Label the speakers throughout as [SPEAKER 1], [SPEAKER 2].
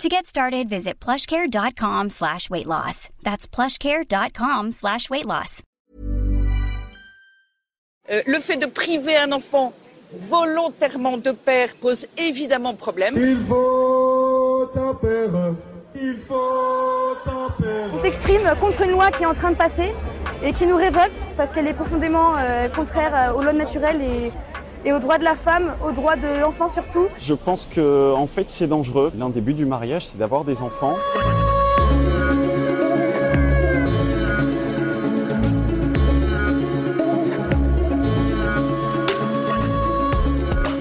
[SPEAKER 1] To get started, visit plushcare.com slash weight loss. That's plushcare.com slash weight loss.
[SPEAKER 2] Euh, le fait de priver un enfant volontairement de père pose évidemment problème.
[SPEAKER 3] Il faut un père. Il faut un père.
[SPEAKER 4] On s'exprime contre une loi qui est en train de passer et qui nous révolte parce qu'elle est profondément euh, contraire euh, aux lois naturelles et, et aux droits de la femme, aux droits de l'enfant surtout.
[SPEAKER 5] Je pense que en fait c'est dangereux. L'un des buts du mariage, c'est d'avoir des enfants.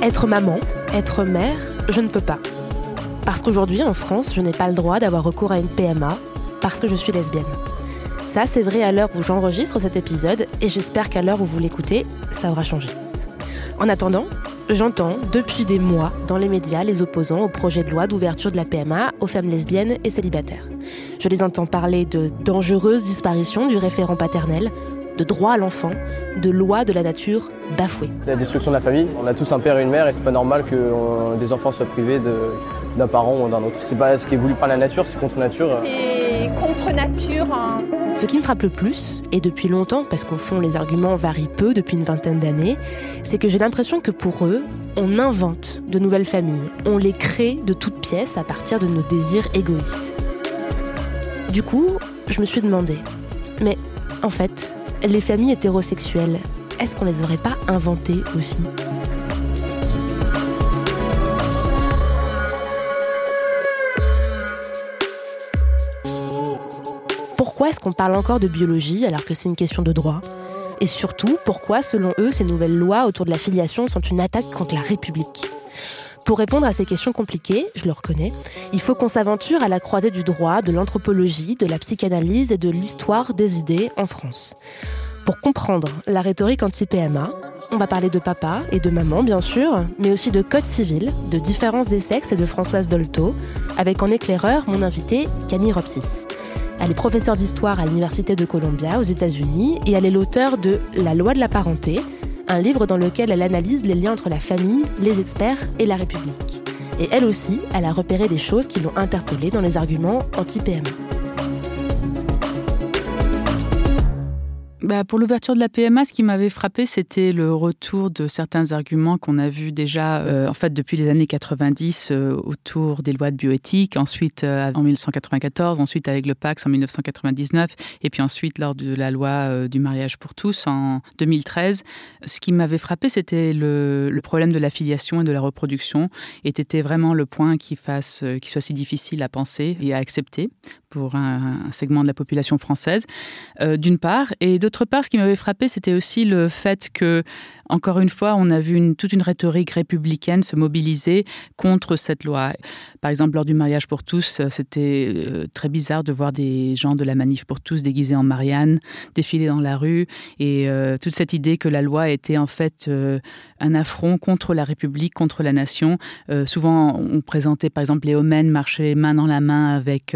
[SPEAKER 6] Être maman, être mère, je ne peux pas. Parce qu'aujourd'hui en France, je n'ai pas le droit d'avoir recours à une PMA parce que je suis lesbienne. Ça, c'est vrai à l'heure où j'enregistre cet épisode et j'espère qu'à l'heure où vous l'écoutez, ça aura changé. En attendant, j'entends depuis des mois dans les médias les opposants au projet de loi d'ouverture de la PMA aux femmes lesbiennes et célibataires. Je les entends parler de dangereuse disparition du référent paternel, de droit à l'enfant, de loi de la nature bafouée.
[SPEAKER 7] C'est la destruction de la famille. On a tous un père et une mère et c'est pas normal que euh, des enfants soient privés de- d'un parent ou d'un autre. C'est pas ce qui est voulu par la nature, c'est contre nature.
[SPEAKER 8] C'est contre nature. hein.
[SPEAKER 6] Ce qui me frappe le plus, et depuis longtemps, parce qu'au fond les arguments varient peu depuis une vingtaine d'années, c'est que j'ai l'impression que pour eux, on invente de nouvelles familles, on les crée de toutes pièces à partir de nos désirs égoïstes. Du coup, je me suis demandé, mais en fait, les familles hétérosexuelles, est-ce qu'on les aurait pas inventées aussi? Est-ce qu'on parle encore de biologie alors que c'est une question de droit? Et surtout, pourquoi, selon eux, ces nouvelles lois autour de la filiation sont une attaque contre la République? Pour répondre à ces questions compliquées, je le reconnais, il faut qu'on s'aventure à la croisée du droit, de l'anthropologie, de la psychanalyse et de l'histoire des idées en France. Pour comprendre la rhétorique anti-PMA, on va parler de papa et de maman, bien sûr, mais aussi de code civil, de différence des sexes et de Françoise Dolto, avec en éclaireur mon invité Camille Ropsis. Elle est professeure d'histoire à l'Université de Columbia aux États-Unis et elle est l'auteure de La loi de la parenté, un livre dans lequel elle analyse les liens entre la famille, les experts et la République. Et elle aussi, elle a repéré des choses qui l'ont interpellée dans les arguments anti-PMA.
[SPEAKER 9] Bah, pour l'ouverture de la PMA, ce qui m'avait frappé, c'était le retour de certains arguments qu'on a vus déjà euh, en fait depuis les années 90 euh, autour des lois de bioéthique, ensuite euh, en 1994, ensuite avec le Pax en 1999, et puis ensuite lors de la loi du mariage pour tous en 2013. Ce qui m'avait frappé, c'était le, problème de la filiation et de la reproduction, et c'était vraiment le point qui fasse, qui soit si difficile à penser et à accepter pour un, un segment de la population française, d'une part, et d'autre part, ce qui m'avait frappé, c'était aussi le fait que, encore une fois, on a vu toute une rhétorique républicaine se mobiliser contre cette loi. Par exemple, lors du mariage pour tous, euh, c'était euh, très bizarre de voir des gens de la manif pour tous déguisés en Marianne défiler dans la rue, et euh, toute cette idée que la loi était en fait un affront contre la République, contre la nation. Souvent, on présentait par exemple les Homènes marcher main dans la main avec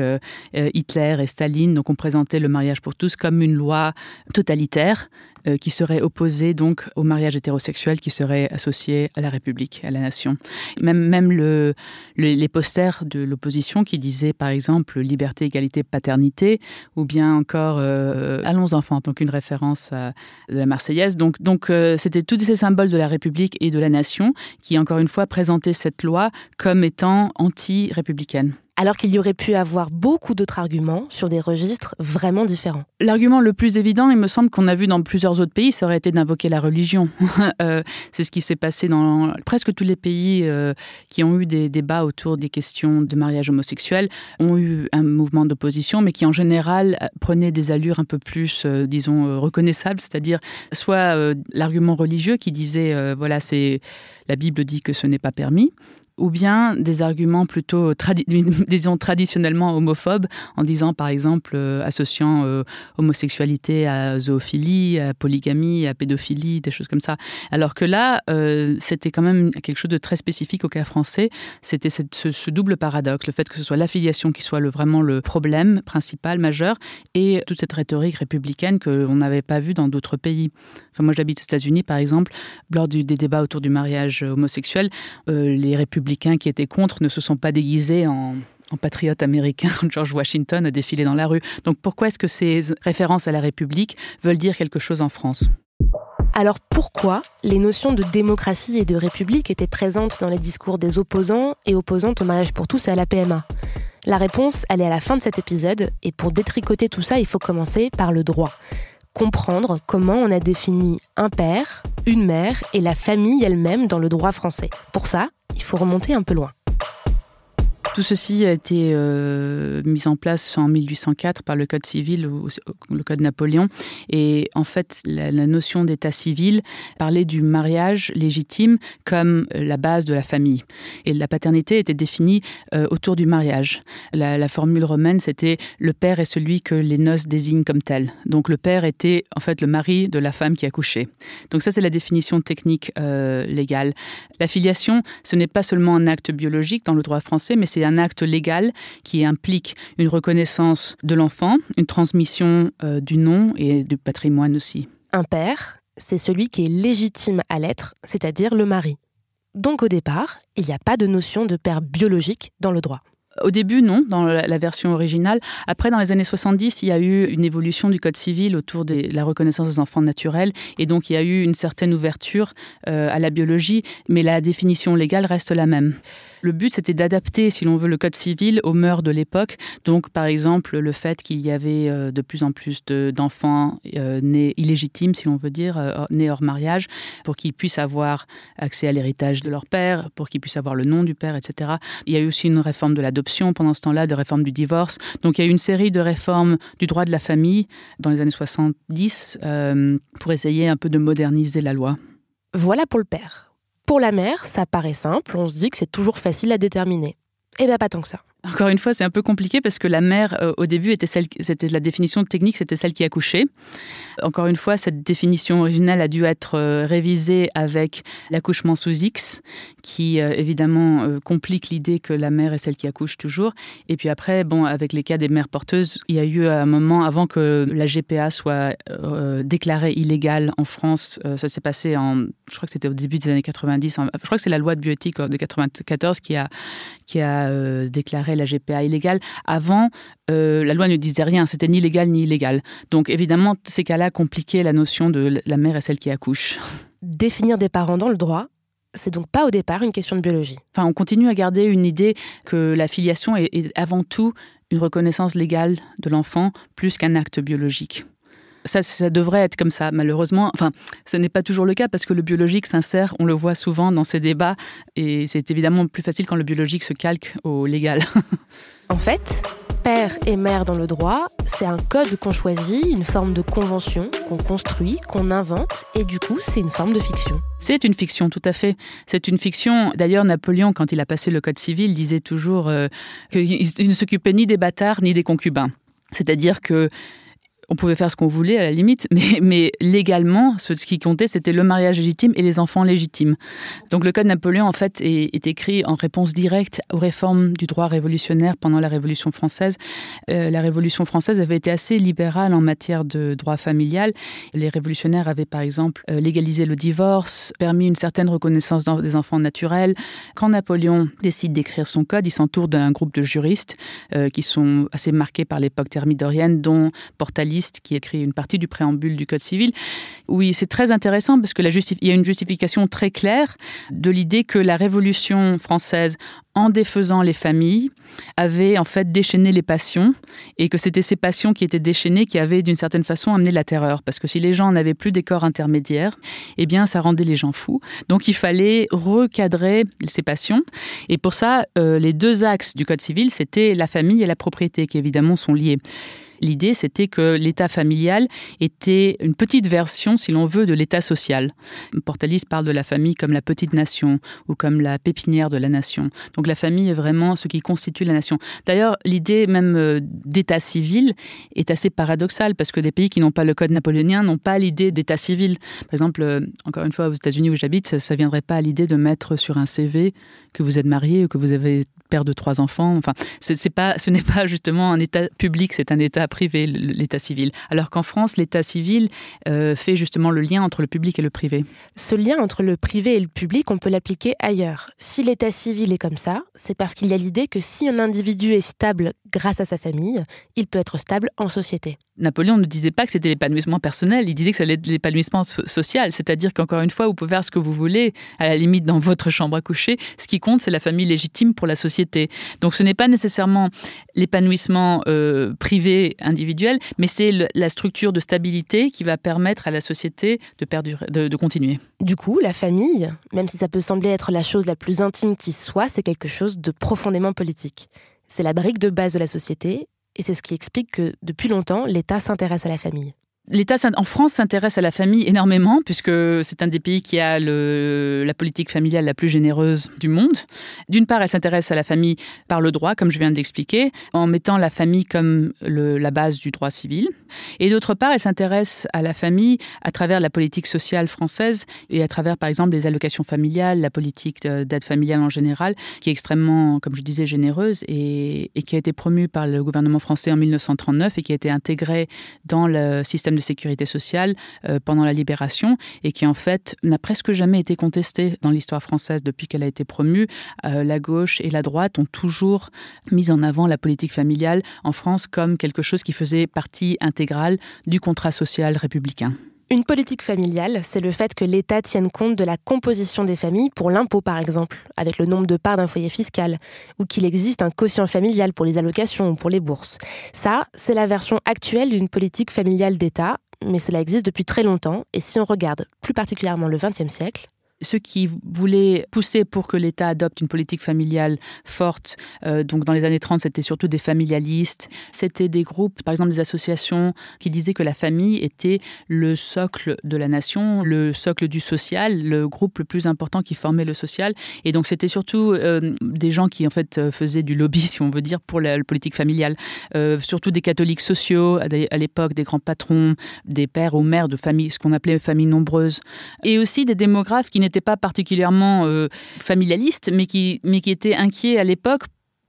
[SPEAKER 9] Hitler et Staline. Donc, on présentait le mariage pour tous comme une loi totalitaire euh, qui serait opposée donc au mariage hétérosexuel, qui serait associé à la République, à la nation. Même, même le, le- les posters de l'opposition qui disaient par exemple liberté, égalité, paternité, ou bien encore euh, allons enfants, donc une référence à la Marseillaise. Donc, donc euh, c'était tous ces symboles de la République et de la nation qui, encore une fois, présentaient cette loi comme étant anti-républicaine.
[SPEAKER 6] Alors qu'il y aurait pu avoir beaucoup d'autres arguments sur des registres vraiment différents.
[SPEAKER 9] L'argument le plus évident, il me semble qu'on a vu dans plusieurs autres pays, ça aurait été d'invoquer la religion. Euh, c'est ce qui s'est passé dans presque tous les pays euh, qui ont eu des débats autour des questions de mariage homosexuel, ont eu un mouvement d'opposition, mais qui en général euh, prenait des allures un peu plus, disons, reconnaissables, c'est-à-dire soit l'argument religieux qui disait, voilà, c'est la Bible dit que ce n'est pas permis ou bien des arguments plutôt traditionnellement homophobes en disant par exemple euh, associant euh, homosexualité à zoophilie, à polygamie, à pédophilie, des choses comme ça. Alors que là, euh, c'était quand même quelque chose de très spécifique au cas français. C'était ce, double paradoxe, le fait que ce soit l'affiliation qui soit vraiment le problème principal, majeur, et toute cette rhétorique républicaine qu'on n'avait pas vue dans d'autres pays. Enfin, moi, j'habite aux États-Unis, par exemple, lors des débats autour du mariage homosexuel, les républicains républicains qui étaient contre ne se sont pas déguisés en, en patriote américain, George Washington a défilé dans la rue. Donc pourquoi est-ce que ces références à la République veulent dire quelque chose en France?
[SPEAKER 6] Alors pourquoi les notions de démocratie et de république étaient présentes dans les discours des opposants et opposantes au mariage pour tous et à la PMA La réponse, elle est à la fin de cet épisode, et pour détricoter tout ça, il faut commencer par le droit. Comprendre comment on a défini un père, une mère et la famille elle-même dans le droit français. Pour ça, il faut remonter un peu loin.
[SPEAKER 9] Tout ceci a été euh, mis en place en 1804 par le Code civil ou le Code Napoléon. Et en fait, la, notion d'état civil parlait du mariage légitime comme la base de la famille. Et la paternité était définie euh, autour du mariage. La, la formule romaine, c'était le père est celui que les noces désignent comme tel. Donc le père était en fait le mari de la femme qui a couché. Donc ça, c'est la définition technique euh, légale. La filiation, ce n'est pas seulement un acte biologique dans le droit français, mais c'est un acte légal qui implique une reconnaissance de l'enfant, une transmission euh, du nom et du patrimoine aussi.
[SPEAKER 6] Un père, c'est celui qui est légitime à l'être, c'est-à-dire le mari. Donc au départ, il n'y a pas de notion de père biologique dans le droit.
[SPEAKER 9] Au début, non, dans la version originale. Après, dans les années 70, il y a eu une évolution du Code civil autour de la reconnaissance des enfants naturels. Et donc, il y a eu une certaine ouverture euh, à la biologie, mais la définition légale reste la même. Le but, c'était d'adapter, si l'on veut, le code civil aux mœurs de l'époque. Donc, par exemple, le fait qu'il y avait euh, de plus en plus d'enfants euh, nés illégitimes, si l'on veut dire, euh, nés hors mariage, pour qu'ils puissent avoir accès à l'héritage de leur père, pour qu'ils puissent avoir le nom du père, etc. Il y a eu aussi une réforme de l'adoption pendant ce temps-là, de réforme du divorce. Donc, il y a eu une série de réformes du droit de la famille dans les années 70 pour essayer un peu de moderniser la loi.
[SPEAKER 6] Voilà pour le père. Pour la mère, ça paraît simple, on se dit que c'est toujours facile à déterminer. Eh bien, pas tant que ça.
[SPEAKER 9] Encore une fois, c'est un peu compliqué parce que la mère, euh, au début, était celle, c'était la définition technique, c'était celle qui accouchait. Encore une fois, cette définition originale a dû être euh, révisée avec l'accouchement sous X, qui euh, évidemment complique l'idée que la mère est celle qui accouche toujours. Et puis après, bon, avec les cas des mères porteuses, il y a eu un moment avant que la GPA soit déclarée illégale en France. Ça s'est passé en, je crois que c'était au début des années 90. En, je crois que c'est la loi de bioéthique de 94 qui a qui a euh, la GPA illégale. Avant, euh, la loi ne disait rien, c'était ni légal ni illégal. Donc évidemment, ces cas-là compliquaient la notion de la mère et celle qui accouche.
[SPEAKER 6] Définir des parents dans le droit, c'est donc pas au départ une question de biologie.
[SPEAKER 9] Enfin, on continue à garder une idée que la filiation est, est avant tout une reconnaissance légale de l'enfant plus qu'un acte biologique ça, ça devrait être comme ça malheureusement. Enfin ce n'est pas toujours le cas parce que le biologique s'insère on le voit souvent dans ces débats et c'est évidemment plus facile quand le biologique se calque au légal.
[SPEAKER 6] En fait père et mère dans le droit c'est un code qu'on choisit une forme de convention qu'on construit qu'on invente et du coup c'est une forme de fiction.
[SPEAKER 9] C'est une fiction tout à fait. C'est une fiction. D'ailleurs napoléon quand il a passé le code civil disait toujours euh, qu'il ne s'occupait ni des bâtards ni des concubins. C'est à dire que on pouvait faire ce qu'on voulait à la limite mais, légalement ce qui comptait c'était le mariage légitime et les enfants légitimes. Donc le code napoléon en fait est, écrit en réponse directe aux réformes du droit révolutionnaire pendant la révolution française. Euh, la révolution française avait été assez libérale en matière de droit familial. Les révolutionnaires avaient par exemple euh, légalisé le divorce permis une certaine reconnaissance des enfants naturels. Quand napoléon décide d'écrire son code il s'entoure d'un groupe de juristes euh, qui sont assez marqués par l'époque thermidorienne dont portali qui écrit une partie du préambule du code civil. Oui c'est très intéressant parce que il y a une justification très claire de l'idée que la révolution française en défaisant les familles avait en fait déchaîné les passions et que c'était ces passions qui étaient déchaînées qui avaient d'une certaine façon amené la terreur. Parce que si les gens n'avaient plus des corps intermédiaires eh bien ça rendait les gens fous. Donc il fallait recadrer ces passions. Et pour ça euh, les deux axes du code civil c'était la famille et la propriété qui évidemment sont liés L'idée, c'était que l'État familial était une petite version, si l'on veut, de l'État social. Portalis parle de la famille comme la petite nation ou comme la pépinière de la nation. Donc la famille est vraiment ce qui constitue la nation. D'ailleurs, l'idée même euh, d'État civil est assez paradoxale parce que des pays qui n'ont pas le code napoléonien n'ont pas l'idée d'État civil. Par exemple, euh, encore une fois, aux États-Unis où j'habite, ça ne viendrait pas à l'idée de mettre sur un CV que vous êtes marié ou que vous avez père de trois enfants. Enfin, ce n'est pas justement un État public, c'est un État privé, l'État civil. Alors qu'en France, l'État civil euh, fait justement le lien entre le public et le privé.
[SPEAKER 6] Ce lien entre le privé et le public, on peut l'appliquer ailleurs. Si l'État civil est comme ça, c'est parce qu'il y a l'idée que si un individu est stable grâce à sa famille, il peut être stable en société.
[SPEAKER 9] Napoléon ne disait pas que c'était l'épanouissement personnel, il disait que c'était l'épanouissement social. C'est-à-dire qu'encore une fois, vous pouvez faire ce que vous voulez, à la limite dans votre chambre à coucher. Ce qui compte, c'est la famille légitime pour la société. Donc ce n'est pas nécessairement l'épanouissement euh, privé individuel, mais c'est la structure de stabilité qui va permettre à la société de, perdurer, de, de continuer.
[SPEAKER 6] Du coup, la famille, même si ça peut sembler être la chose la plus intime qui soit, c'est quelque chose de profondément politique. C'est la brique de base de la société et c'est ce qui explique que depuis longtemps, l'État s'intéresse à la famille.
[SPEAKER 9] L'État en France s'intéresse à la famille énormément, puisque c'est un des pays qui a la politique familiale la plus généreuse du monde. D'une part, elle s'intéresse à la famille par le droit, comme je viens d'expliquer, en mettant la famille comme la base du droit civil. Et d'autre part, elle s'intéresse à la famille à travers la politique sociale française et à travers, par exemple, les allocations familiales, la politique d'aide familiale en général, qui est extrêmement, comme je disais, généreuse et, et qui a été promue par le gouvernement français en 1939 et qui a été intégrée dans le système de sécurité sociale euh, pendant la libération et qui en fait n'a presque jamais été contestée dans l'histoire française depuis qu'elle a été promue. Euh, la gauche et la droite ont toujours mis en avant la politique familiale en France comme quelque chose qui faisait partie intégrale du contrat social républicain.
[SPEAKER 6] Une politique familiale, c'est le fait que l'État tienne compte de la composition des familles pour l'impôt, par exemple, avec le nombre de parts d'un foyer fiscal, ou qu'il existe un quotient familial pour les allocations ou pour les bourses. Ça, c'est la version actuelle d'une politique familiale d'État, mais cela existe depuis très longtemps, et si on regarde plus particulièrement le XXe siècle,
[SPEAKER 9] ceux qui voulaient pousser pour que l'État adopte une politique familiale forte, euh, donc dans les années 30, c'était surtout des familialistes. C'était des groupes, par exemple des associations, qui disaient que la famille était le socle de la nation, le socle du social, le groupe le plus important qui formait le social. Et donc c'était surtout euh, des gens qui en fait euh, faisaient du lobby, si on veut dire, pour la, politique familiale. Surtout des catholiques sociaux à l'époque, des grands patrons, des pères ou mères de familles, ce qu'on appelait familles nombreuses. Et aussi des démographes qui n'était pas particulièrement euh, familialiste, mais qui, mais qui était inquiet à l'époque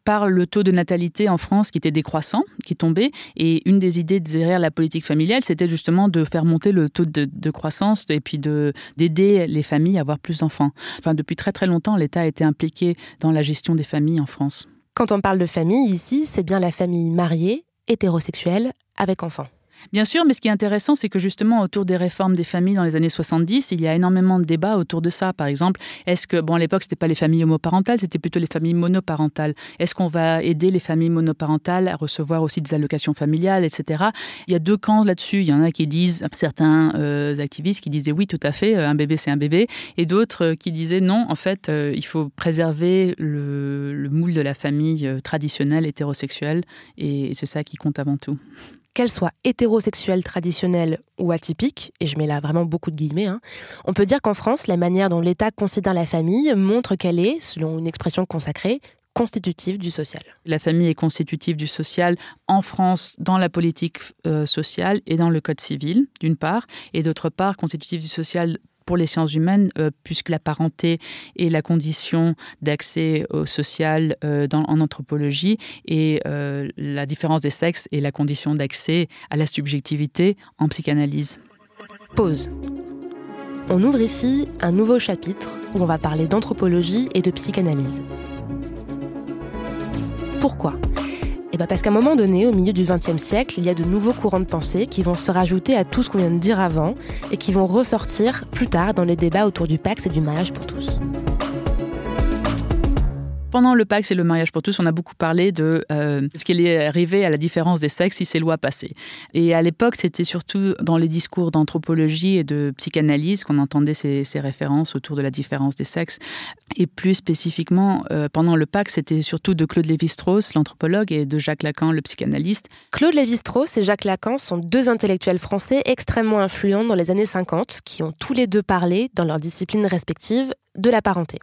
[SPEAKER 9] par le taux de natalité en France qui était décroissant, qui tombait. Et une des idées derrière la politique familiale, c'était justement de faire monter le taux de, de croissance et puis d'aider les familles à avoir plus d'enfants. Enfin, depuis très très longtemps, l'État a été impliqué dans la gestion des familles en France.
[SPEAKER 6] Quand on parle de famille ici, c'est bien la famille mariée, hétérosexuelle, avec enfants.
[SPEAKER 9] Bien sûr, mais ce qui est intéressant, c'est que justement, autour des réformes des familles dans les années 70, il y a énormément de débats autour de ça. Par exemple, est-ce que, bon, à l'époque, c'était pas les familles homoparentales, c'était plutôt les familles monoparentales. Est-ce qu'on va aider les familles monoparentales à recevoir aussi des allocations familiales, etc. Il y a deux camps là-dessus. Il y en a qui disent, certains euh, activistes qui disaient oui, tout à fait, un bébé, c'est un bébé, et d'autres euh, qui disaient non, en fait, euh, il faut préserver le, le moule de la famille euh, traditionnelle hétérosexuelle, et c'est ça qui compte avant tout
[SPEAKER 6] qu'elle soit hétérosexuelle traditionnelle ou atypique, et je mets là vraiment beaucoup de guillemets, hein, on peut dire qu'en France, la manière dont l'État considère la famille montre qu'elle est, selon une expression consacrée, constitutive du social.
[SPEAKER 9] La famille est constitutive du social en France dans la politique euh, sociale et dans le code civil, d'une part, et d'autre part, constitutive du social pour les sciences humaines, euh, puisque la parenté est la condition d'accès au social euh, en anthropologie et euh, la différence des sexes est la condition d'accès à la subjectivité en psychanalyse.
[SPEAKER 6] Pause. On ouvre ici un nouveau chapitre où on va parler d'anthropologie et de psychanalyse. Pourquoi? Et bien parce qu'à un moment donné, au milieu du XXe siècle, il y a de nouveaux courants de pensée qui vont se rajouter à tout ce qu'on vient de dire avant et qui vont ressortir plus tard dans les débats autour du pacte et du mariage pour tous.
[SPEAKER 9] Pendant le Pax et le mariage pour tous, on a beaucoup parlé de euh, ce qu'il est arrivé à la différence des sexes si ces lois passaient. Et à l'époque, c'était surtout dans les discours d'anthropologie et de psychanalyse qu'on entendait ces, références autour de la différence des sexes. Et plus spécifiquement, euh, pendant le Pax, c'était surtout de Claude Lévi-Strauss, l'anthropologue, et de Jacques Lacan, le psychanalyste.
[SPEAKER 6] Claude Lévi-Strauss et Jacques Lacan sont deux intellectuels français extrêmement influents dans les années 50 qui ont tous les deux parlé, dans leurs disciplines respectives, de la parenté.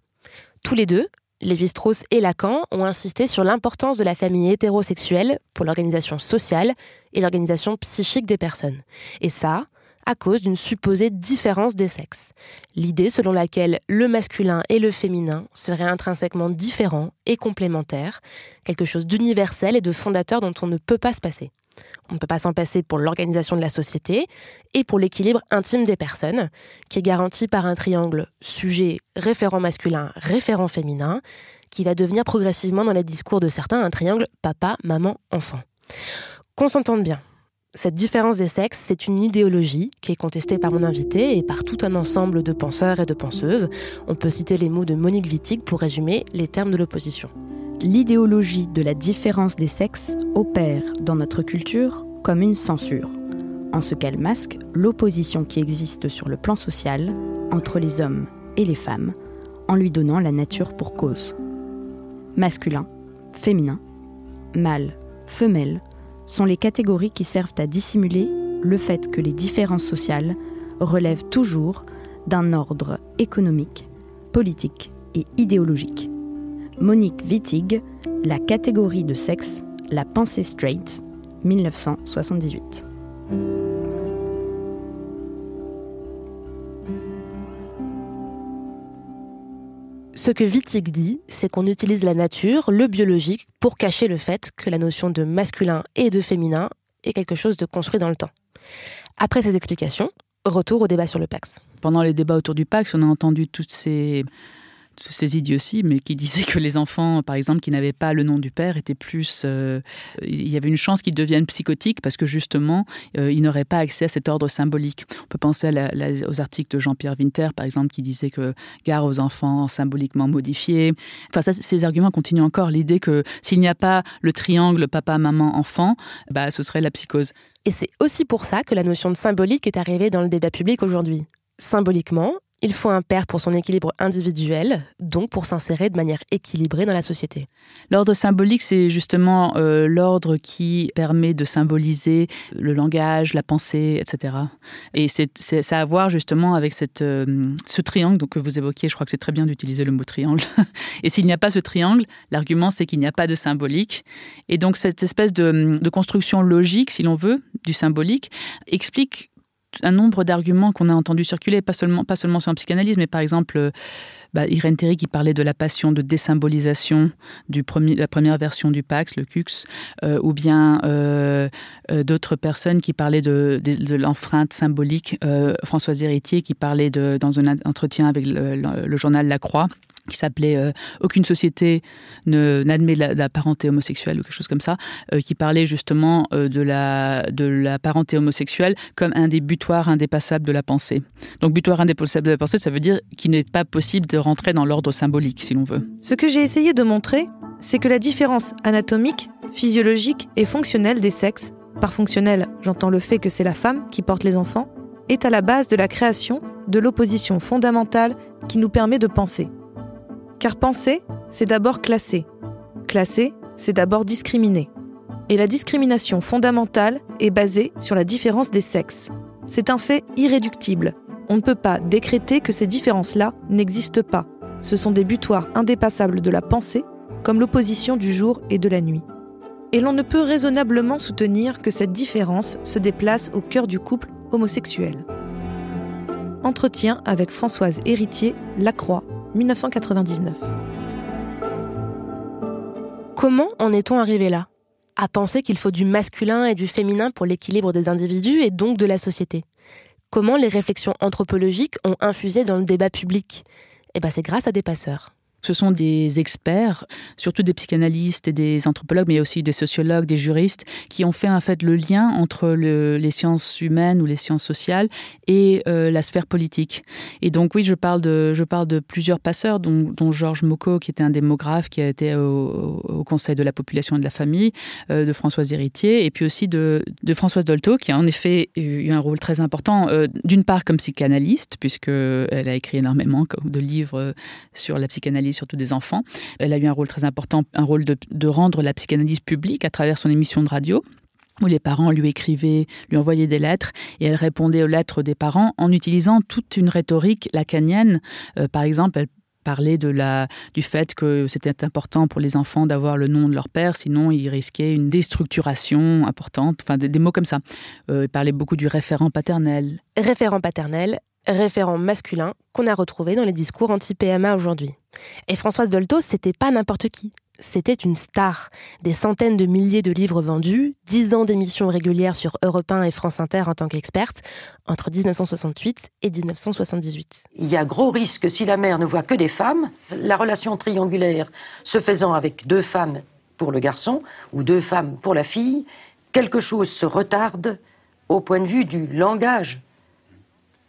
[SPEAKER 6] Tous les deux, Lévi-Strauss et Lacan ont insisté sur l'importance de la famille hétérosexuelle pour l'organisation sociale et l'organisation psychique des personnes. Et ça, à cause d'une supposée différence des sexes. L'idée selon laquelle le masculin et le féminin seraient intrinsèquement différents et complémentaires, quelque chose d'universel et de fondateur dont on ne peut pas se passer. On ne peut pas s'en passer pour l'organisation de la société et pour l'équilibre intime des personnes, qui est garanti par un triangle sujet, référent masculin, référent féminin, qui va devenir progressivement dans les discours de certains un triangle papa, maman, enfant. Qu'on s'entende bien. Cette différence des sexes, c'est une idéologie qui est contestée par mon invité et par tout un ensemble de penseurs et de penseuses. On peut citer les mots de Monique Wittig pour résumer les termes de l'opposition
[SPEAKER 10] l'idéologie de la différence des sexes opère dans notre culture comme une censure, en ce qu'elle masque l'opposition qui existe sur le plan social entre les hommes et les femmes, en lui donnant la nature pour cause. Masculin, féminin, mâle, femelle sont les catégories qui servent à dissimuler le fait que les différences sociales relèvent toujours d'un ordre économique, politique et idéologique. Monique Wittig, La catégorie de sexe, la pensée straight, 1978.
[SPEAKER 6] Ce que Wittig dit, c'est qu'on utilise la nature, le biologique, pour cacher le fait que la notion de masculin et de féminin est quelque chose de construit dans le temps. Après ces explications, retour au débat sur le Pax.
[SPEAKER 9] Pendant les débats autour du Pax, on a entendu toutes ces ces idioties, mais qui disaient que les enfants, par exemple, qui n'avaient pas le nom du père, étaient plus. Euh, il y avait une chance qu'ils deviennent psychotiques parce que justement, euh, ils n'auraient pas accès à cet ordre symbolique. On peut penser aux articles de Jean-Pierre Winter, par exemple, qui disait que gare aux enfants symboliquement modifiés. Enfin, ces arguments continuent encore. L'idée que s'il n'y a pas le triangle papa, maman, enfant, bah, ce serait la psychose.
[SPEAKER 6] Et c'est aussi pour ça que la notion de symbolique est arrivée dans le débat public aujourd'hui. Symboliquement, il faut un père pour son équilibre individuel, donc pour s'insérer de manière équilibrée dans la société.
[SPEAKER 9] L'ordre symbolique, c'est justement euh, l'ordre qui permet de symboliser le langage, la pensée, etc. Et c'est, ça a à voir justement avec euh, ce triangle que vous évoquiez. Je crois que c'est très bien d'utiliser le mot triangle. Et s'il n'y a pas ce triangle, l'argument, c'est qu'il n'y a pas de symbolique. Et donc cette espèce de construction logique, si l'on veut, du symbolique, explique un nombre d'arguments qu'on a entendu circuler, pas seulement, pas seulement sur la psychanalyse, mais par exemple, euh, bah, Irène Théry qui parlait de la passion de désymbolisation du la première version du Pax, le CUX, euh, ou bien euh, d'autres personnes qui parlaient de, de, l'empreinte symbolique, Françoise Héritier qui parlait de, dans un entretien avec le journal La Croix qui s'appelait euh, Aucune société n'admet la, parenté homosexuelle ou quelque chose comme ça, euh, qui parlait justement euh, de, la, de la parenté homosexuelle comme un des butoirs indépassables de la pensée. Donc butoir indépassable de la pensée, ça veut dire qu'il n'est pas possible de rentrer dans l'ordre symbolique, si l'on veut.
[SPEAKER 11] Ce que j'ai essayé de montrer, c'est que la différence anatomique, physiologique et fonctionnelle des sexes, par fonctionnel j'entends le fait que c'est la femme qui porte les enfants, est à la base de la création de l'opposition fondamentale qui nous permet de penser. Car penser, c'est d'abord classer. Classer, c'est d'abord discriminer. Et la discrimination fondamentale est basée sur la différence des sexes. C'est un fait irréductible. On ne peut pas décréter que ces différences-là n'existent pas. Ce sont des butoirs indépassables de la pensée, comme l'opposition du jour et de la nuit. Et l'on ne peut raisonnablement soutenir que cette différence se déplace au cœur du couple homosexuel. Entretien avec Françoise Héritier, Lacroix, 1999.
[SPEAKER 6] Comment en est-on arrivé là? À penser qu'il faut du masculin et du féminin pour l'équilibre des individus et donc de la société Comment les réflexions anthropologiques ont infusé dans le débat public? Eh bien c'est grâce à des passeurs.
[SPEAKER 9] Ce sont des experts, surtout des psychanalystes et des anthropologues, mais aussi des sociologues, des juristes, qui ont fait en fait le lien entre le, les sciences humaines ou les sciences sociales et euh, la sphère politique. Et donc oui, je parle de, plusieurs passeurs, dont, Georges Mocco, qui était un démographe, qui a été au, Conseil de la population et de la famille, euh, de Françoise Héritier, et puis aussi de, de, Françoise Dolto, qui a en effet eu un rôle très important, euh, d'une part comme psychanalyste, puisqu'elle a écrit énormément de livres sur la psychanalyse surtout des enfants. Elle a eu un rôle très important, un rôle de, rendre la psychanalyse publique à travers son émission de radio où les parents lui écrivaient, lui envoyaient des lettres et elle répondait aux lettres des parents en utilisant toute une rhétorique lacanienne. Euh, par exemple, elle parlait du fait que c'était important pour les enfants d'avoir le nom de leur père, sinon ils risquaient une déstructuration importante, enfin des, des mots comme ça. Euh, elle parlait beaucoup du référent paternel.
[SPEAKER 6] Référent paternel, référent masculin qu'on a retrouvé dans les discours anti-PMA aujourd'hui. Et Françoise Dolto, c'était pas n'importe qui. C'était une star. Des centaines de milliers de livres vendus, dix ans d'émissions régulières sur Europe 1 et France Inter en tant qu'experte, entre 1968 et 1978.
[SPEAKER 12] Il y a gros risque si la mère ne voit que des femmes, la relation triangulaire se faisant avec deux femmes pour le garçon ou deux femmes pour la fille, quelque chose se retarde au point de vue du langage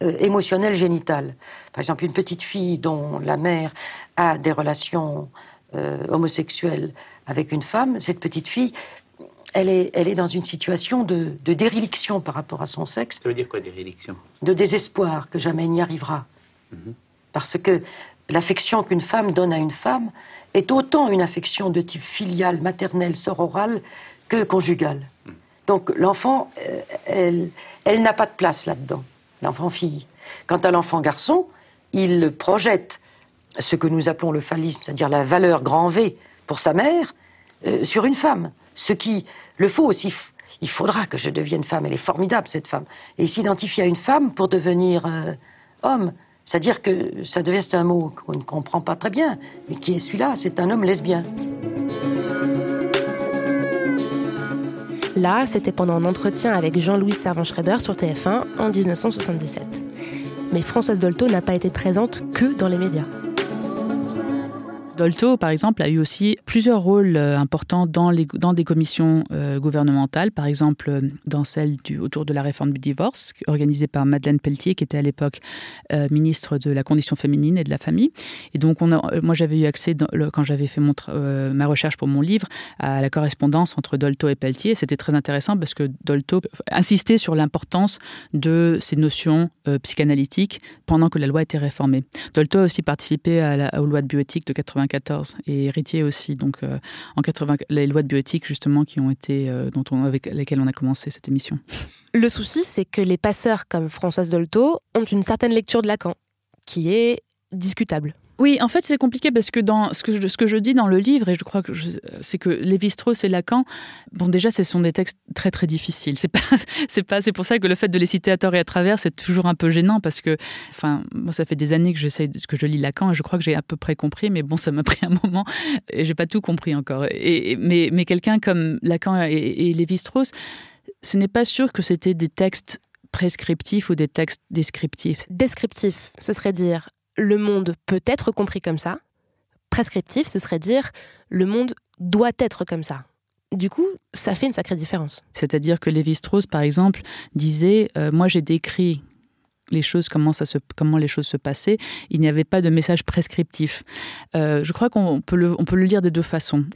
[SPEAKER 12] euh, émotionnel génital. Par exemple, une petite fille dont la mère a des relations euh, homosexuelles avec une femme, cette petite fille, elle est, elle est dans une situation de, de déréliction par rapport à son sexe.
[SPEAKER 13] Ça veut dire quoi, déréliction?
[SPEAKER 12] De désespoir, que jamais il n'y arrivera. Mm -hmm. Parce que l'affection qu'une femme donne à une femme est autant une affection de type filial, maternel, sororal que conjugal. Mm. Donc l'enfant, euh, elle, elle n'a pas de place là-dedans l'enfant fille. Quant à l'enfant garçon, il projette ce que nous appelons le phallisme, c'est-à-dire la valeur grand V pour sa mère, euh, sur une femme. Ce qui le faut aussi. Il faudra que je devienne femme. Elle est formidable, cette femme. Et il s'identifie à une femme pour devenir euh, homme. C'est-à-dire que ça devient, un mot qu'on ne comprend pas très bien, mais qui est celui-là, c'est un homme lesbien.
[SPEAKER 6] Là, c'était pendant un entretien avec Jean-Louis Servan-Schreiber sur TF1 en 1977. Mais Françoise Dolto n'a pas été présente que dans les médias.
[SPEAKER 9] Dolto, par exemple, a eu aussi plusieurs rôles euh, importants dans, des commissions euh, gouvernementales, par exemple euh, dans celle autour de la réforme du divorce, organisée par Madeleine Pelletier, qui était à l'époque ministre de la condition féminine et de la famille. Et donc, moi, j'avais eu accès, quand j'avais fait ma recherche pour mon livre, à la correspondance entre Dolto et Pelletier. C'était très intéressant parce que Dolto insistait sur l'importance de ces notions psychanalytiques pendant que la loi était réformée. Dolto a aussi participé à la, aux lois de bioéthique de 80 94 et héritier aussi donc euh, en 80 les lois de bioéthique justement qui ont été euh, dont on avec lesquelles on a commencé cette émission.
[SPEAKER 6] Le souci c'est que les passeurs comme françoise dolto ont une certaine lecture de lacan qui est discutable
[SPEAKER 9] Oui, en fait, c'est compliqué parce que dans ce que, je, dis dans le livre, et je crois que c'est que Lévi-Strauss et Lacan, bon, déjà, ce sont des textes très, très difficiles. C'est pas, c'est pas, c'est pour ça que le fait de les citer à tort et à travers, c'est toujours un peu gênant parce que, enfin, moi, ça fait des années que j'essaie, que je lis Lacan et je crois que j'ai à peu près compris, mais bon, ça m'a pris un moment et j'ai pas tout compris encore. Et, mais, mais quelqu'un comme Lacan et, et Lévi-Strauss, ce n'est pas sûr que c'était des textes prescriptifs ou des textes descriptifs.
[SPEAKER 6] Descriptif, ce serait dire le monde peut être compris comme ça. Prescriptif, ce serait dire le monde doit être comme ça. Du coup, ça fait une sacrée différence.
[SPEAKER 9] C'est-à-dire que Lévi-Strauss, par exemple, disait euh, Moi, j'ai décrit les choses comment les choses se passaient il n'y avait pas de message prescriptif euh, je crois qu'on peut peut le lire des deux façons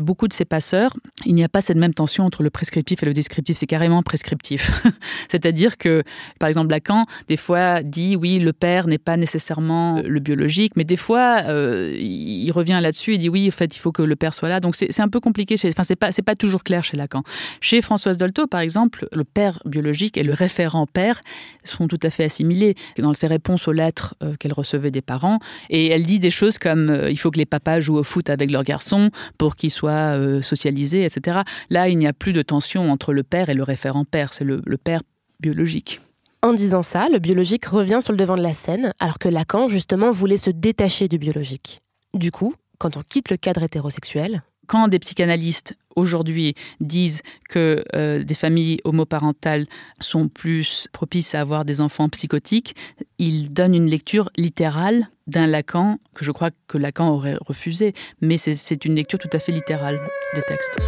[SPEAKER 9] beaucoup de ces passeurs, il n'y a pas cette même tension entre le prescriptif et le descriptif, c'est carrément prescriptif. C'est-à-dire que, par exemple, Lacan, des fois, dit oui, le père n'est pas nécessairement le biologique, mais des fois, euh, il revient là-dessus et dit oui, en fait, il faut que le père soit là. Donc, c'est un peu compliqué. Chez, enfin, c'est pas, pas toujours clair chez Lacan. Chez Françoise Dolto, par exemple, le père biologique et le référent père sont tout à fait assimilés dans ses réponses aux lettres euh, qu'elle recevait des parents. Et elle dit des choses comme euh, il faut que les papas jouent au foot avec leurs garçons pour qu'ils soient euh, socialisés, etc. Là, il n'y a plus de tension entre le père et le référent père, c'est le père biologique.
[SPEAKER 6] En disant ça, le biologique revient sur le devant de la scène, alors que Lacan, justement, voulait se détacher du biologique. Du coup, quand on quitte le cadre hétérosexuel,
[SPEAKER 9] quand des psychanalystes aujourd'hui disent que euh, des familles homoparentales sont plus propices à avoir des enfants psychotiques, ils donnent une lecture littérale d'un Lacan que je crois que Lacan aurait refusé, mais c'est une lecture tout à fait littérale des textes.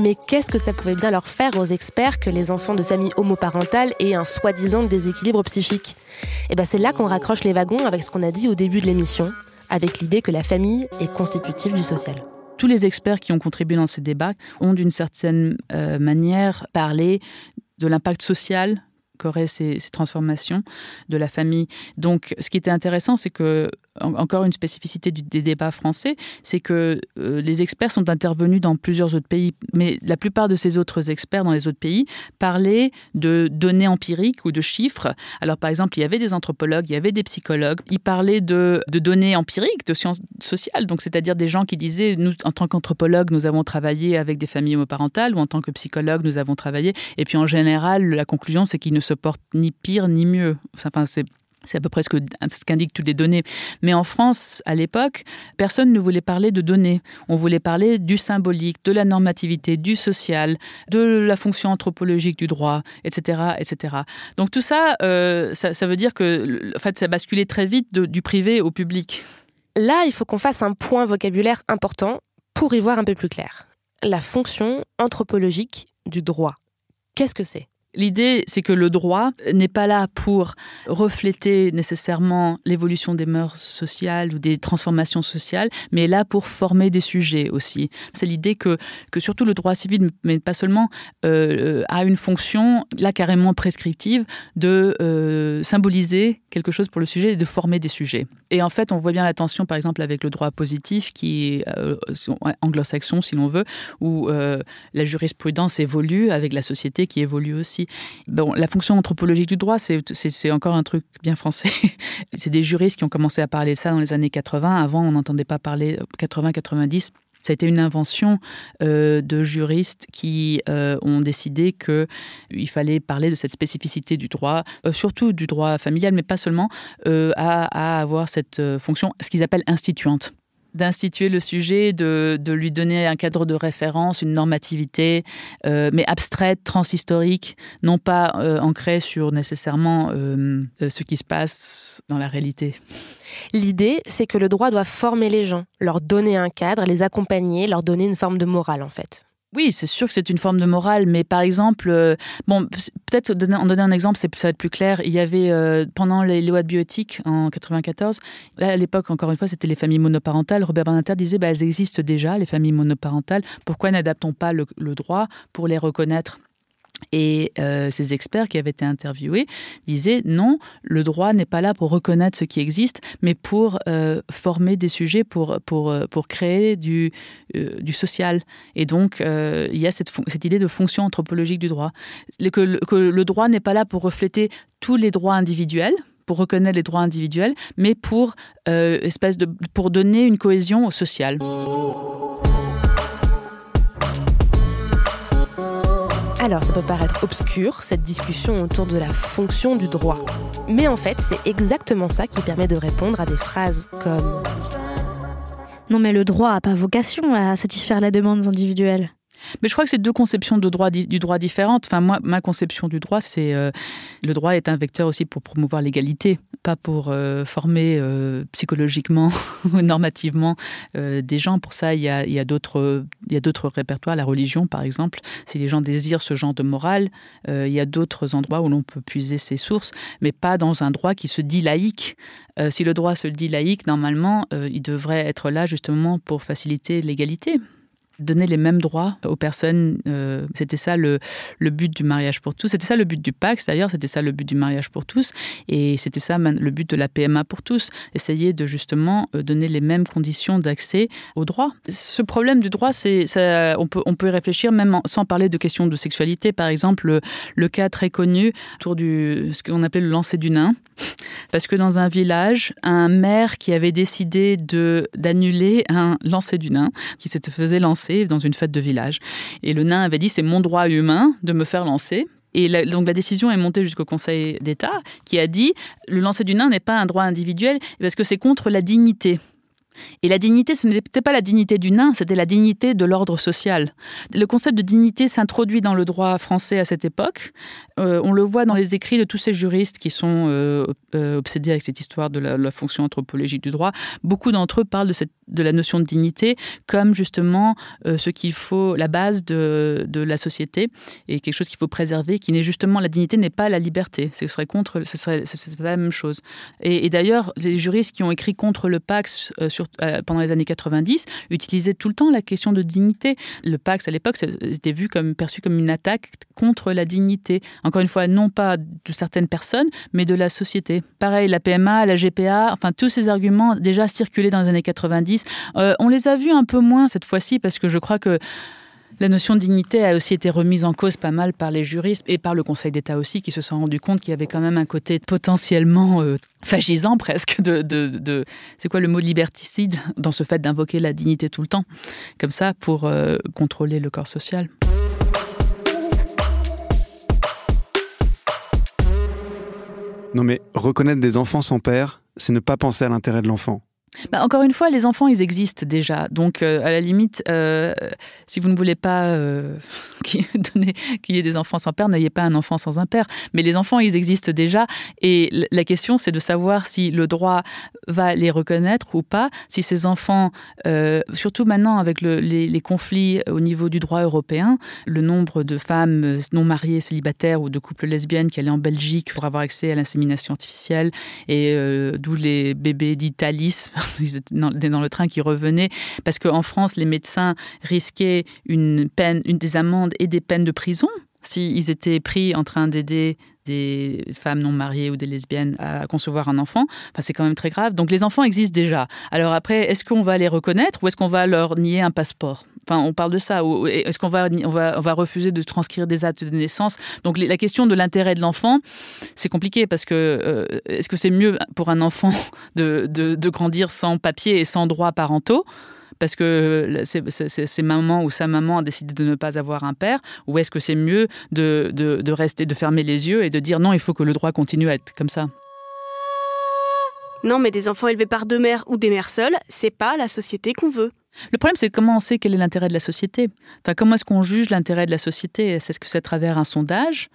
[SPEAKER 6] Mais qu'est-ce que ça pouvait bien leur faire aux experts que les enfants de familles homoparentales aient un soi-disant déséquilibre psychique? Et eh ben c'est là qu'on raccroche les wagons avec ce qu'on a dit au début de l'émission, avec l'idée que la famille est constitutive du social.
[SPEAKER 9] Tous les experts qui ont contribué dans ces débats ont d'une certaine euh, manière parlé de l'impact social qu'auraient ces, transformations de la famille. Donc, ce qui était intéressant, c'est que, encore une spécificité des débats français, c'est que euh, les experts sont intervenus dans plusieurs autres pays, mais la plupart de ces autres experts dans les autres pays parlaient de données empiriques ou de chiffres. Alors, par exemple, il y avait des anthropologues, il y avait des psychologues, ils parlaient de, de données empiriques, de sciences sociales, donc c'est-à-dire des gens qui disaient, nous, en tant qu'anthropologues, nous avons travaillé avec des familles homoparentales, ou en tant que psychologue, nous avons travaillé, et puis en général, la conclusion, c'est qu'ils ne se porte ni pire ni mieux. Enfin, c'est à peu près ce qu'indiquent toutes les données. Mais en France, à l'époque, personne ne voulait parler de données. On voulait parler du symbolique, de la normativité, du social, de la fonction anthropologique du droit, etc. etc. Donc tout ça, euh, ça, ça, veut dire que en fait, ça a basculé très vite du privé au public.
[SPEAKER 6] Là, il faut qu'on fasse un point vocabulaire important pour y voir un peu plus clair. La fonction anthropologique du droit. Qu'est-ce que c'est?
[SPEAKER 9] L'idée, c'est que le droit n'est pas là pour refléter nécessairement l'évolution des mœurs sociales ou des transformations sociales, mais là pour former des sujets aussi. C'est l'idée que, que surtout le droit civil, mais pas seulement, euh, a une fonction, là carrément prescriptive, de euh, symboliser quelque chose pour le sujet et de former des sujets. Et en fait, on voit bien la tension, par exemple, avec le droit positif, qui est euh, anglo-saxon, si l'on veut, où euh, la jurisprudence évolue avec la société qui évolue aussi. Bon, la fonction anthropologique du droit, c'est encore un truc bien français. c'est des juristes qui ont commencé à parler de ça dans les années 80. Avant, on n'entendait pas parler 80-90. Ça a été une invention euh, de juristes qui euh, ont décidé qu'il fallait parler de cette spécificité du droit, euh, surtout du droit familial, mais pas seulement, à, avoir cette fonction, ce qu'ils appellent instituante d'instituer le sujet, de, de lui donner un cadre de référence, une normativité, euh, mais abstraite, transhistorique, non pas euh, ancrée sur nécessairement euh, ce qui se passe dans la réalité.
[SPEAKER 6] L'idée, c'est que le droit doit former les gens, leur donner un cadre, les accompagner, leur donner une forme de morale en fait.
[SPEAKER 9] Oui, c'est sûr que c'est une forme de morale, mais par exemple, euh, bon, peut-être en donner un exemple, ça va être plus clair. Il y avait euh, pendant les lois de bioéthique en 94, là, à l'époque, encore une fois, c'était les familles monoparentales. Robert Badinter disait, bah, elles existent déjà, les familles monoparentales. Pourquoi n'adaptons pas le, le droit pour les reconnaître? Et euh, ces experts qui avaient été interviewés disaient non, le droit n'est pas là pour reconnaître ce qui existe, mais pour euh, former des sujets, pour, pour, euh, pour créer du, du social. Et donc, il y a cette, cette idée de fonction anthropologique du droit. Que, que le droit n'est pas là pour refléter tous les droits individuels, pour reconnaître les droits individuels, mais pour, espèce de, pour donner une cohésion au
[SPEAKER 6] Alors, ça peut paraître obscur, cette discussion autour de la fonction du droit. Mais en fait, c'est exactement ça qui permet de répondre à des phrases comme
[SPEAKER 13] Non mais le droit n'a pas vocation à satisfaire la demande individuelle.
[SPEAKER 9] Mais je crois que c'est deux conceptions de droit du droit différentes. Enfin, moi, ma conception du droit, c'est euh, le droit est un vecteur aussi pour promouvoir l'égalité, pas pour euh, former euh, psychologiquement ou normativement euh, des gens. Pour ça, il y a, il y a d'autres répertoires, la religion, par exemple. Si les gens désirent ce genre de morale, il y a d'autres endroits où l'on peut puiser ses sources, mais pas dans un droit qui se dit laïque. Si le droit se dit laïque, normalement, il devrait être là justement pour faciliter l'égalité donner les mêmes droits aux personnes euh, c'était ça le, but du mariage pour tous. C'était ça le but du Pax d'ailleurs c'était ça le but du mariage pour tous. Et c'était ça le but de la PMA pour tous essayer de justement euh, donner les mêmes conditions d'accès au droit ce problème du droit c'est on peut on peut y réfléchir même sans parler de questions de sexualité. Par exemple le, cas très connu autour du ce qu'on appelait le lancer du nain. Parce que dans un village un maire qui avait décidé de d'annuler un lancer du nain qui s'était faisait lancer dans une fête de village. Et le nain avait dit c'est mon droit humain de me faire lancer. Et donc la décision est montée jusqu'au Conseil d'État qui a dit le lancer du nain n'est pas un droit individuel parce que c'est contre la dignité. Et la dignité, ce n'était pas la dignité du nain, c'était la dignité de l'ordre social. Le concept de dignité s'introduit dans le droit français à cette époque. Euh, on le voit dans les écrits de tous ces juristes qui sont euh, euh, obsédés avec cette histoire de la, fonction anthropologique du droit. Beaucoup d'entre eux parlent de, cette, de, la notion de dignité comme justement ce qu'il faut, la base de, de, la société et quelque chose qu'il faut préserver, qui n'est justement la dignité n'est pas la liberté. Ce serait contre, ce serait, pas la même chose. Et, d'ailleurs, les juristes qui ont écrit contre le Pax sur euh, pendant les années 90, utilisait tout le temps la question de dignité. Le Pax, à l'époque, c'était vu comme, perçu comme une attaque contre la dignité. Encore une fois, non pas de certaines personnes, mais de la société. Pareil, la PMA, la GPA, enfin, tous ces arguments déjà circulaient dans les années 90. Euh, on les a vus un peu moins cette fois-ci parce que je crois que la notion de dignité a aussi été remise en cause pas mal par les juristes et par le Conseil d'État aussi, qui se sont rendus compte qu'il y avait quand même un côté potentiellement euh, presque de, de, c'est quoi le mot liberticide dans ce fait d'invoquer la dignité tout le temps, comme ça pour euh, contrôler le corps social.
[SPEAKER 14] Non mais reconnaître des enfants sans père, c'est ne pas penser à l'intérêt de l'enfant.
[SPEAKER 9] Bah, encore une fois, les enfants, ils existent déjà. Donc, euh, à la limite, euh, si vous ne voulez pas euh, qu'il y ait des enfants sans père, n'ayez pas un enfant sans un père. Mais les enfants, ils existent déjà. Et la question, c'est de savoir si le droit va les reconnaître ou pas. Si ces enfants, surtout maintenant avec les, conflits au niveau du droit européen, le nombre de femmes non mariées, célibataires ou de couples lesbiennes qui allaient en Belgique pour avoir accès à l'insémination artificielle, et d'où les bébés d'Italie ils étaient dans, le train qui revenaient, parce qu'en France, les médecins risquaient une peine, une des amendes et des peines de prison s'ils étaient pris en train d'aider des femmes non mariées ou des lesbiennes à concevoir un enfant, enfin, c'est quand même très grave. Donc les enfants existent déjà. Alors après, est-ce qu'on va les reconnaître ou est-ce qu'on va leur nier un passeport? Enfin, on parle de ça. Est-ce qu'on va, on va, on va refuser de transcrire des actes de naissance? Donc la question de l'intérêt de l'enfant, c'est compliqué parce que euh, est-ce que c'est mieux pour un enfant de, de, de grandir sans papier et sans droits parentaux? Parce que c'est maman ou sa maman a décidé de ne pas avoir un père Ou est-ce que c'est mieux de, de, rester, de fermer les yeux et de dire non, il faut que le droit continue à être comme ça?
[SPEAKER 15] Non, mais des enfants élevés par deux mères ou des mères seules, c'est pas la société qu'on veut.
[SPEAKER 9] Le problème, c'est comment on sait quel est l'intérêt de la société? Enfin, comment est-ce qu'on juge l'intérêt de la société? Est-ce que c'est à travers un sondage?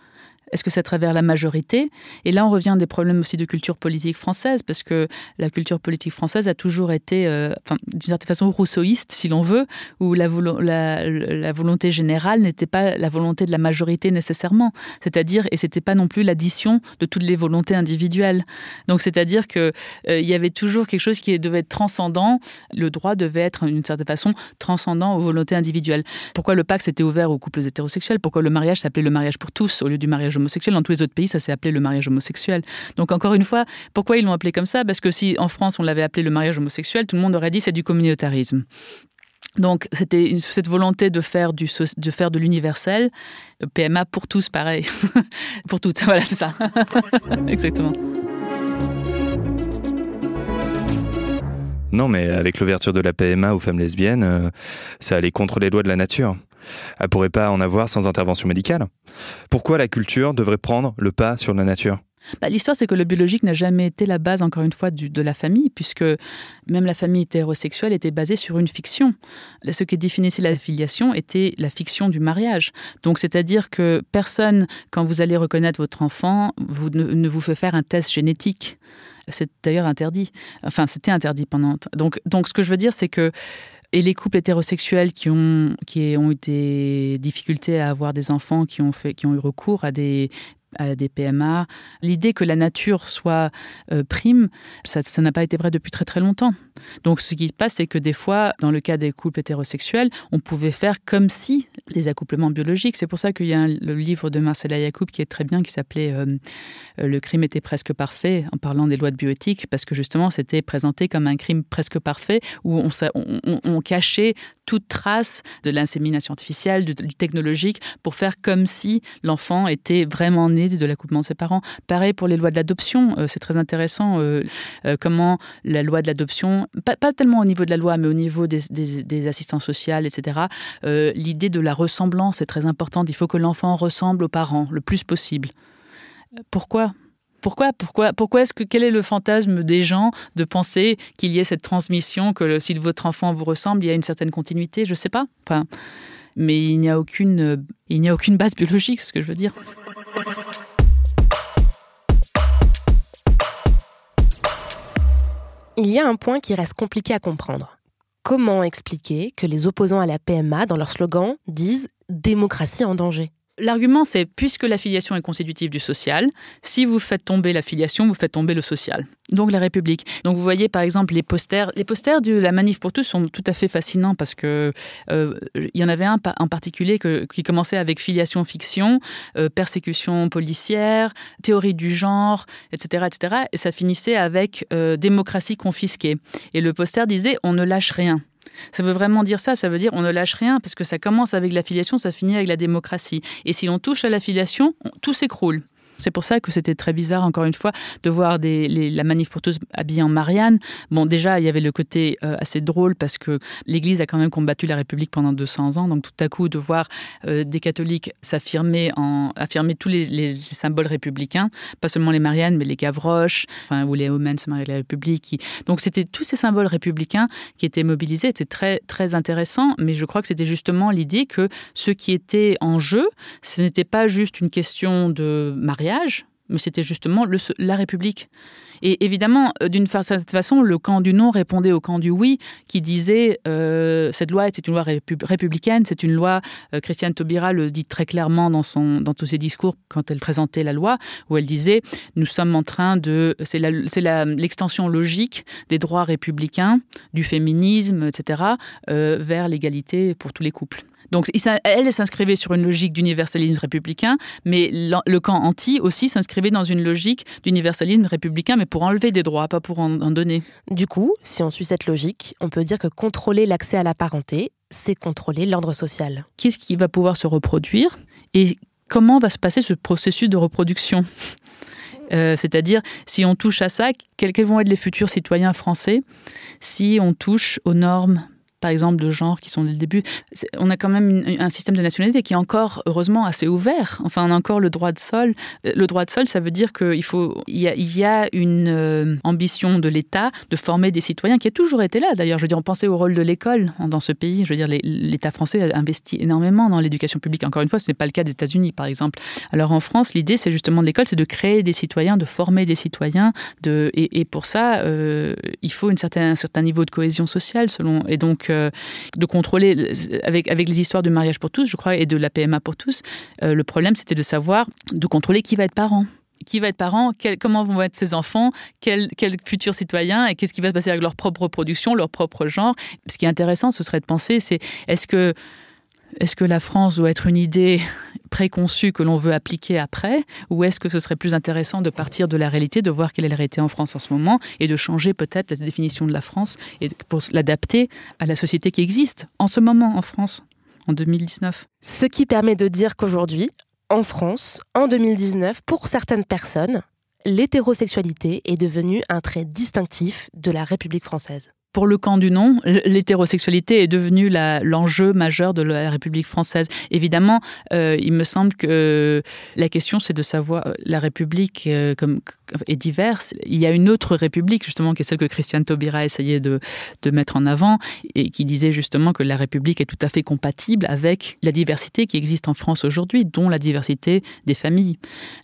[SPEAKER 9] Est-ce que c'est à travers la majorité? Et là, on revient à des problèmes aussi de culture politique française, parce que la culture politique française a toujours été, euh, d'une certaine façon, rousseauiste, si l'on veut, où la, volonté générale n'était pas la volonté de la majorité nécessairement. C'est-à-dire, et c'était pas non plus l'addition de toutes les volontés individuelles. Donc, c'est-à-dire qu'il euh, y avait toujours quelque chose qui devait être transcendant. Le droit devait être, d'une certaine façon, transcendant aux volontés individuelles. Pourquoi le pacte s'était ouvert aux couples hétérosexuels? Pourquoi le mariage s'appelait le mariage pour tous au lieu du mariage Dans tous les autres pays, ça s'est appelé le mariage homosexuel. Donc encore une fois, pourquoi ils l'ont appelé comme ça? Parce que si en France on l'avait appelé le mariage homosexuel, tout le monde aurait dit c'est du communautarisme. Donc c'était cette volonté de faire de l'universel, PMA pour tous pareil, pour toutes. Voilà c'est ça, exactement.
[SPEAKER 16] Non, mais avec l'ouverture de la PMA aux femmes lesbiennes, euh, ça allait contre les lois de la nature. Elle pourrait pas en avoir sans intervention médicale. Pourquoi la culture devrait prendre le pas sur la nature?
[SPEAKER 9] Bah, L'histoire, c'est que le biologique n'a jamais été la base, encore une fois, de la famille, puisque même la famille hétérosexuelle était basée sur une fiction. Ce qui définissait la filiation était la fiction du mariage. Donc, c'est-à-dire que personne, quand vous allez reconnaître votre enfant, vous ne, vous fait faire un test génétique. C'est d'ailleurs interdit. Enfin, c'était interdit pendant. Donc, donc, ce que je veux dire, c'est que et les couples hétérosexuels qui ont, qui ont eu des difficultés à avoir des enfants, qui ont, fait, qui ont eu recours à des, à des PMA. L'idée que la nature soit euh, prime, ça n'a pas été vrai depuis très très longtemps. Donc ce qui se passe, c'est que des fois, dans le cas des couples hétérosexuels, on pouvait faire comme si des accouplements biologiques. C'est pour ça qu'il y a le livre de Marcella Yacoub qui est très bien, qui s'appelait euh, Le crime était presque parfait, en parlant des lois de bioéthique, parce que justement, c'était présenté comme un crime presque parfait, où on, on, cachait toute trace de l'insémination artificielle, du, technologique, pour faire comme si l'enfant était vraiment né de l'accouplement de ses parents. Pareil pour les lois de l'adoption, euh, c'est très intéressant euh, comment la loi de l'adoption pas, tellement au niveau de la loi, mais au niveau des, des, assistants sociaux, etc., euh, l'idée de la ressemblance est très importante. Il faut que l'enfant ressemble aux parents le plus possible. Pourquoi? Pourquoi, pourquoi, pourquoi est-ce que quel est le fantasme des gens de penser qu'il y ait cette transmission, que si votre enfant vous ressemble, il y a une certaine continuité? Je sais pas. Enfin, mais il n'y a aucune, il n'y a aucune base biologique, ce que je veux dire.
[SPEAKER 6] Il y a un point qui reste compliqué à comprendre. Comment expliquer que les opposants à la PMA, dans leur slogan, disent démocratie en danger
[SPEAKER 9] L'argument, c'est puisque la filiation est constitutive du social, si vous faites tomber la filiation, vous faites tomber le social. Donc la République. Donc vous voyez par exemple les posters. Les posters de la Manif pour tous sont tout à fait fascinants parce que euh, il y en avait un en particulier qui commençait avec filiation fiction, euh, persécution policière, théorie du genre, etc., etc. Et ça finissait avec euh, démocratie confisquée. Et le poster disait on ne lâche rien. Ça veut vraiment dire ça, ça veut dire on ne lâche rien parce que ça commence avec l'affiliation, ça finit avec la démocratie. Et si l'on touche à l'affiliation, tout s'écroule. C'est pour ça que c'était très bizarre, encore une fois, de voir la manif pour tous habillée en Marianne. Bon, déjà, il y avait le côté euh, assez drôle parce que l'Église a quand même combattu la République pendant 200 ans. Donc, tout à coup, de voir euh, des catholiques s'affirmer, en, affirmer tous les, symboles républicains, pas seulement les Mariannes, mais les Gavroches, enfin, ou les Omen se marient la République. Donc, c'était tous ces symboles républicains qui étaient mobilisés. C'était très, très intéressant, mais je crois que c'était justement l'idée que ce qui était en jeu, ce n'était pas juste une question de mariage mais c'était justement la République. Et évidemment, euh, d'une certaine façon, le camp du non répondait au camp du oui, qui disait euh, cette loi était une loi républicaine, c'est une loi. Euh, Christiane Taubira le dit très clairement dans tous ses discours quand elle présentait la loi, où elle disait nous sommes en train de c'est l'extension logique des droits républicains, du féminisme, etc. vers l'égalité pour tous les couples. Donc elle s'inscrivait sur une logique d'universalisme républicain, mais le camp anti aussi s'inscrivait dans une logique d'universalisme républicain, mais pour enlever des droits, pas pour en, donner.
[SPEAKER 6] Du coup, si on suit cette logique, on peut dire que contrôler l'accès à la parenté, c'est contrôler l'ordre social.
[SPEAKER 9] Qu'est-ce qui va pouvoir se reproduire et comment va se passer ce processus de reproduction? Euh, c'est-à-dire, si on touche à ça, quels vont être les futurs citoyens français si on touche aux normes par exemple, de genre qui sont dès le début. On a quand même un système de nationalité qui est encore, heureusement, assez ouvert. Enfin, on a encore le droit de sol. Euh, le droit de sol, ça veut dire qu'il faut, il y a, une euh, ambition de l'État de former des citoyens qui a toujours été là. D'ailleurs, je veux dire, on pensait au rôle de l'école dans ce pays. Je veux dire, l'État français a investi énormément dans l'éducation publique. Encore une fois, ce n'est pas le cas des États-Unis, par exemple. Alors en France, l'idée, c'est justement de l'école, c'est de créer des citoyens, de former des citoyens. De, et, pour ça, euh, il faut une certaine, un certain niveau de cohésion sociale, selon. Et donc, de contrôler, avec, avec les histoires de mariage pour tous, je crois, et de la PMA pour tous, euh, le problème c'était de savoir, de contrôler qui va être parent qui va être parent, comment vont être ses enfants, quels quel futurs citoyens et qu'est-ce qui va se passer avec leur propre reproduction, leur propre genre. Ce qui est intéressant, ce serait de penser, c'est est-ce que est-ce que la France doit être une idée préconçue que l'on veut appliquer après Ou est-ce que ce serait plus intéressant de partir de la réalité, de voir quelle est la réalité en France en ce moment et de changer peut-être la définition de la France et pour l'adapter à la société qui existe en ce moment en France, en 2019
[SPEAKER 6] Ce qui permet de dire qu'aujourd'hui, en France, en 2019, pour certaines personnes, l'hétérosexualité est devenue un trait distinctif de la République française
[SPEAKER 9] pour le camp du non, l'hétérosexualité est devenue l'enjeu majeur de la République française. Évidemment, euh, il me semble que la question, c'est de savoir, euh, la République euh, comme, est diverse. Il y a une autre République, justement, qui est celle que Christiane Taubira essayait de, de mettre en avant, et qui disait justement que la République est tout à fait compatible avec la diversité qui existe en France aujourd'hui, dont la diversité des familles.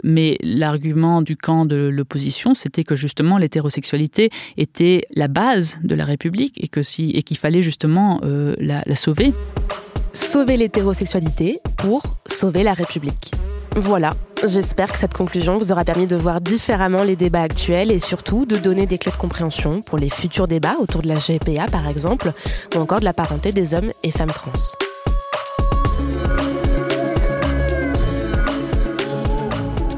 [SPEAKER 9] Mais l'argument du camp de l'opposition, c'était que justement l'hétérosexualité était la base de la République et que si qu'il fallait justement euh, la sauver.
[SPEAKER 6] Sauver l'hétérosexualité pour sauver la République. Voilà, j'espère que cette conclusion vous aura permis de voir différemment les débats actuels et surtout de donner des clés de compréhension pour les futurs débats autour de la GPA par exemple, ou encore de la parenté des hommes et femmes trans.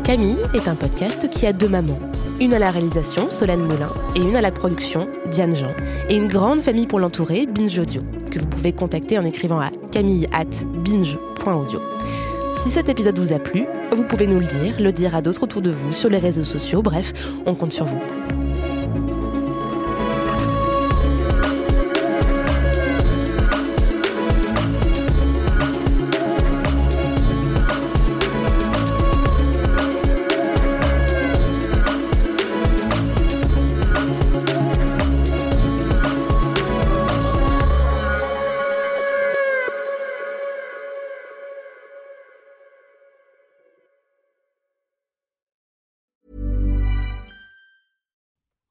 [SPEAKER 6] Camille est un podcast qui a deux mamans une à la réalisation, Solène Moulin, et une à la production, Diane Jean, et une grande famille pour l'entourer, Binge Audio, que vous pouvez contacter en écrivant à camille at binge.audio. Si cet épisode vous a plu, vous pouvez nous le dire, le dire à d'autres autour de vous, sur les réseaux sociaux, bref, on compte sur vous.